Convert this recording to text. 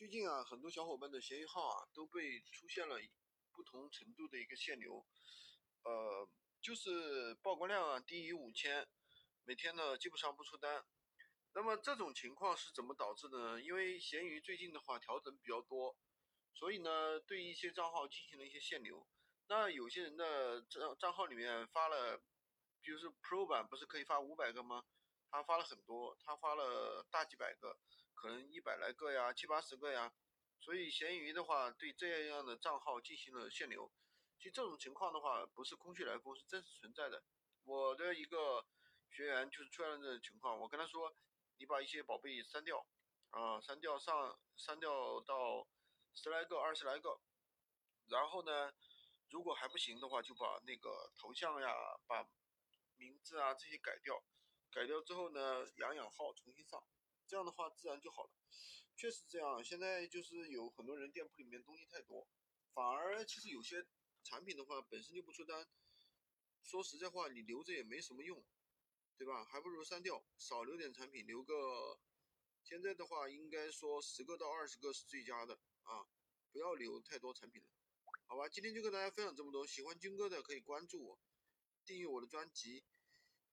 最近啊，很多小伙伴的闲鱼号啊都被出现了不同程度的一个限流，呃，就是曝光量啊低于五千，每天呢基本上不出单。那么这种情况是怎么导致的呢？因为闲鱼最近的话调整比较多，所以呢对一些账号进行了一些限流。那有些人的账账号里面发了，比如说 Pro 版不是可以发五百个吗？他发了很多，他发了大几百个。可能一百来个呀，七八十个呀，所以闲鱼的话对这样的账号进行了限流。其实这种情况的话不是空穴来风，是真实存在的。我的一个学员就是出现了这种情况，我跟他说，你把一些宝贝删掉，啊，删掉上删掉到十来个、二十来个，然后呢，如果还不行的话，就把那个头像呀、把名字啊这些改掉，改掉之后呢，养养号重新上。这样的话自然就好了，确实这样。现在就是有很多人店铺里面东西太多，反而其实有些产品的话本身就不出单。说实在话，你留着也没什么用，对吧？还不如删掉，少留点产品，留个。现在的话，应该说十个到二十个是最佳的啊，不要留太多产品了。好吧，今天就跟大家分享这么多。喜欢军哥的可以关注我，订阅我的专辑。